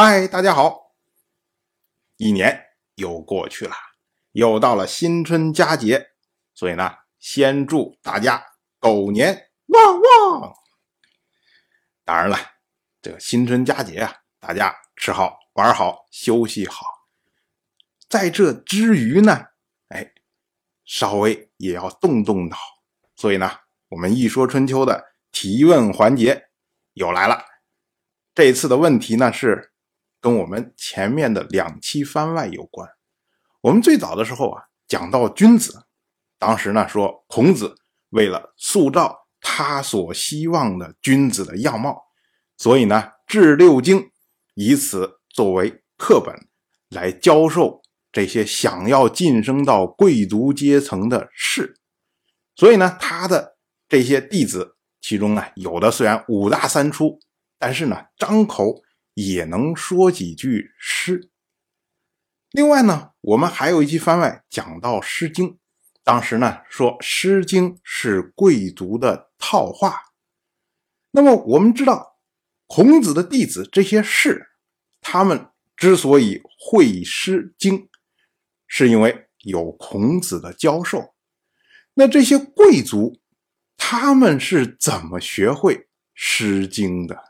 嗨，大家好！一年又过去了，又到了新春佳节，所以呢，先祝大家狗年旺旺！当然了，这个新春佳节啊，大家吃好、玩好、休息好。在这之余呢，哎，稍微也要动动脑。所以呢，我们一说春秋的提问环节又来了。这次的问题呢是。跟我们前面的两期番外有关。我们最早的时候啊，讲到君子，当时呢说孔子为了塑造他所希望的君子的样貌，所以呢治六经，以此作为课本来教授这些想要晋升到贵族阶层的士。所以呢，他的这些弟子其中呢，有的虽然五大三粗，但是呢张口。也能说几句诗。另外呢，我们还有一期番外讲到《诗经》，当时呢说《诗经》是贵族的套话。那么我们知道，孔子的弟子这些士，他们之所以会《诗经》，是因为有孔子的教授。那这些贵族，他们是怎么学会《诗经》的？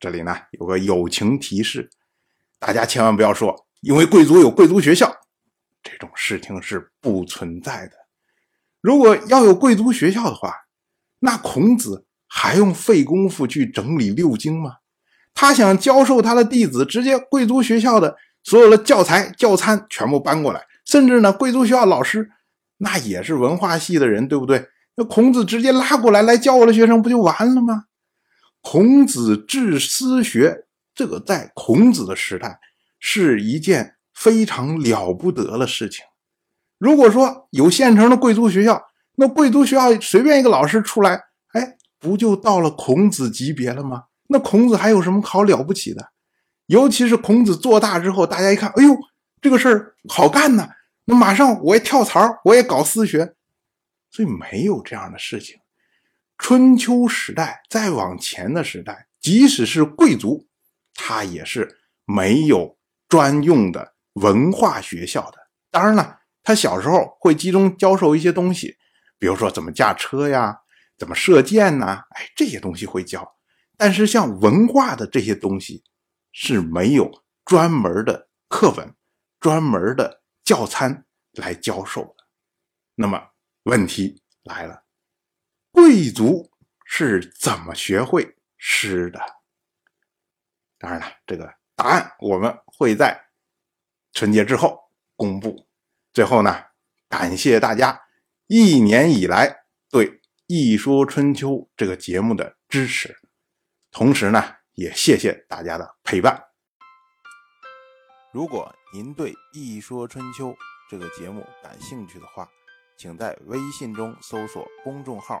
这里呢有个友情提示，大家千万不要说，因为贵族有贵族学校，这种事情是不存在的。如果要有贵族学校的话，那孔子还用费功夫去整理六经吗？他想教授他的弟子，直接贵族学校的所有的教材教参全部搬过来，甚至呢，贵族学校老师那也是文化系的人，对不对？那孔子直接拉过来来教我的学生，不就完了吗？孔子治私学，这个在孔子的时代是一件非常了不得的事情。如果说有现成的贵族学校，那贵族学校随便一个老师出来，哎，不就到了孔子级别了吗？那孔子还有什么好了不起的？尤其是孔子做大之后，大家一看，哎呦，这个事儿好干呐，那马上我也跳槽，我也搞私学，所以没有这样的事情。春秋时代再往前的时代，即使是贵族，他也是没有专用的文化学校的。当然了，他小时候会集中教授一些东西，比如说怎么驾车呀，怎么射箭呐，哎，这些东西会教。但是像文化的这些东西是没有专门的课本、专门的教参来教授的。那么问题来了。贵族是怎么学会诗的？当然了，这个答案我们会在春节之后公布。最后呢，感谢大家一年以来对《一说春秋》这个节目的支持，同时呢，也谢谢大家的陪伴。如果您对《一说春秋》这个节目感兴趣的话，请在微信中搜索公众号。